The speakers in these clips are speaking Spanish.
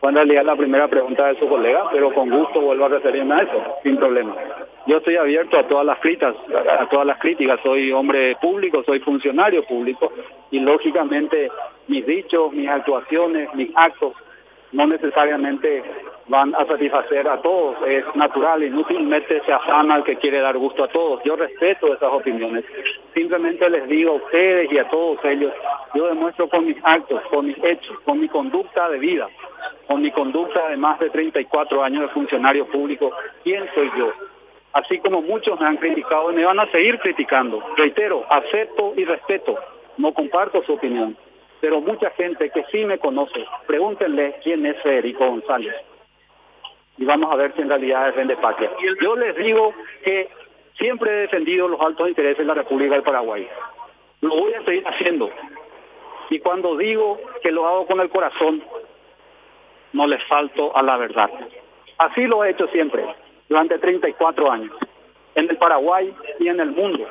Fue en realidad la primera pregunta de su colega, pero con gusto vuelvo a referirme a eso, sin problema. Yo estoy abierto a todas las críticas, a todas las críticas. Soy hombre público, soy funcionario público y lógicamente mis dichos, mis actuaciones, mis actos no necesariamente van a satisfacer a todos, es natural, inútilmente se afana al que quiere dar gusto a todos. Yo respeto esas opiniones. Simplemente les digo a ustedes y a todos ellos, yo demuestro con mis actos, con mis hechos, con mi conducta de vida, con mi conducta de más de 34 años de funcionario público, quién soy yo. Así como muchos me han criticado y me van a seguir criticando. Reitero, acepto y respeto, no comparto su opinión pero mucha gente que sí me conoce, pregúntenle quién es Federico González. Y vamos a ver si en realidad es de patria. Yo les digo que siempre he defendido los altos intereses de la República del Paraguay. Lo voy a seguir haciendo. Y cuando digo que lo hago con el corazón, no les falto a la verdad. Así lo he hecho siempre, durante 34 años, en el Paraguay y en el mundo.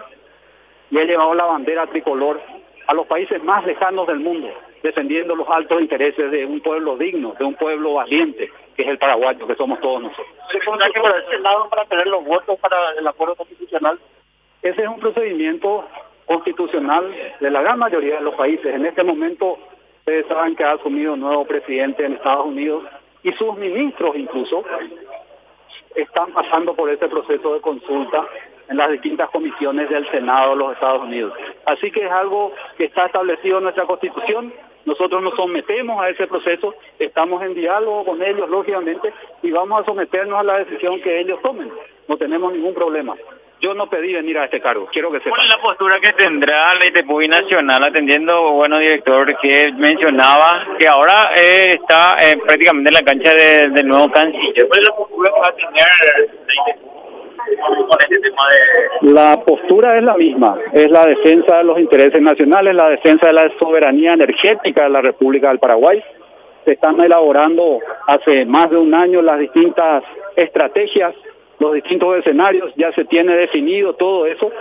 Y he llevado la bandera tricolor a los países más lejanos del mundo, defendiendo los altos intereses de un pueblo digno, de un pueblo valiente, que es el paraguayo, que somos todos nosotros. ¿Se que por ese lado para tener los votos para el acuerdo constitucional? Ese es un procedimiento constitucional de la gran mayoría de los países. En este momento, ustedes saben que ha asumido un nuevo presidente en Estados Unidos y sus ministros incluso están pasando por ese proceso de consulta en las distintas comisiones del Senado de los Estados Unidos. Así que es algo que está establecido en nuestra Constitución. Nosotros nos sometemos a ese proceso, estamos en diálogo con ellos, lógicamente, y vamos a someternos a la decisión que ellos tomen. No tenemos ningún problema. Yo no pedí venir a este cargo, quiero que sepan. ¿Cuál es la postura que tendrá la ITPUI Nacional atendiendo, bueno, director, que mencionaba que ahora eh, está eh, prácticamente en la cancha del nuevo canciller? ¿Cuál es la postura que va a tener la ITPUI? Este la postura es la misma, es la defensa de los intereses nacionales, la defensa de la soberanía energética de la República del Paraguay. Se están elaborando hace más de un año las distintas estrategias, los distintos escenarios, ya se tiene definido todo eso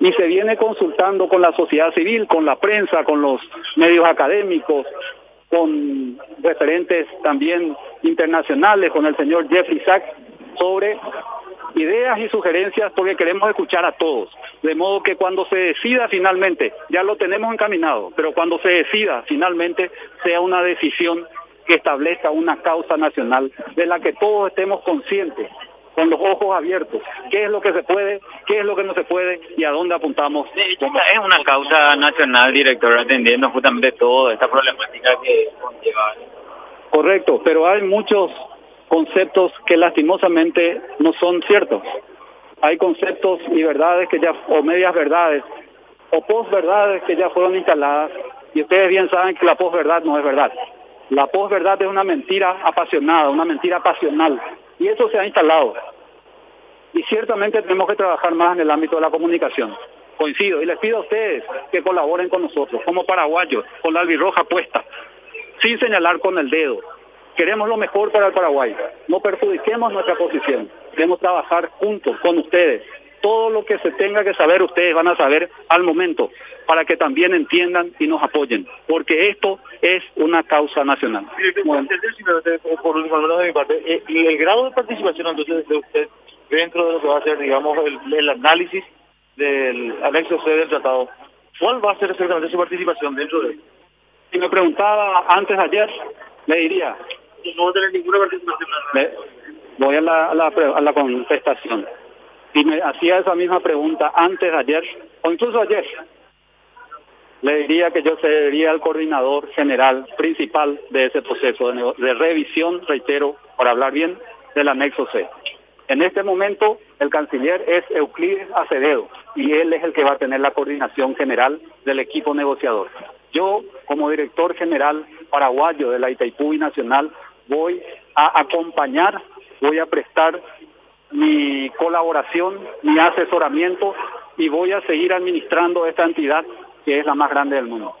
y se viene consultando con la sociedad civil, con la prensa, con los medios académicos, con referentes también internacionales, con el señor Jeffrey Sachs, sobre ideas y sugerencias porque queremos escuchar a todos. De modo que cuando se decida finalmente, ya lo tenemos encaminado, pero cuando se decida finalmente sea una decisión que establezca una causa nacional de la que todos estemos conscientes, con los ojos abiertos, qué es lo que se puede, qué es lo que no se puede y a dónde apuntamos. es una causa nacional, director, atendiendo justamente toda esta problemática que conlleva. Correcto, pero hay muchos conceptos que lastimosamente no son ciertos. Hay conceptos y verdades que ya, o medias verdades, o posverdades que ya fueron instaladas, y ustedes bien saben que la posverdad no es verdad. La posverdad es una mentira apasionada, una mentira pasional, y eso se ha instalado. Y ciertamente tenemos que trabajar más en el ámbito de la comunicación. Coincido, y les pido a ustedes que colaboren con nosotros, como paraguayos, con la albirroja puesta, sin señalar con el dedo, Queremos lo mejor para el Paraguay. No perjudiquemos nuestra posición. Queremos trabajar juntos con ustedes. Todo lo que se tenga que saber ustedes van a saber al momento para que también entiendan y nos apoyen, porque esto es una causa nacional. Y el grado de participación entonces de usted dentro de lo que va a ser, digamos, el, el análisis del anexo C del tratado, ¿cuál va a ser exactamente su participación dentro de él? Si me preguntaba antes ayer, le diría, no tener ninguna participación. voy a la, a la, a la contestación. Si me hacía esa misma pregunta antes ayer, o incluso ayer, le diría que yo sería el coordinador general principal de ese proceso de, de, revisión, reitero, para hablar bien, del anexo C. En este momento el canciller es Euclides Acevedo y él es el que va a tener la coordinación general del equipo negociador. Yo, como director general paraguayo de la Itaipú Nacional, voy a acompañar, voy a prestar mi colaboración, mi asesoramiento y voy a seguir administrando esta entidad que es la más grande del mundo.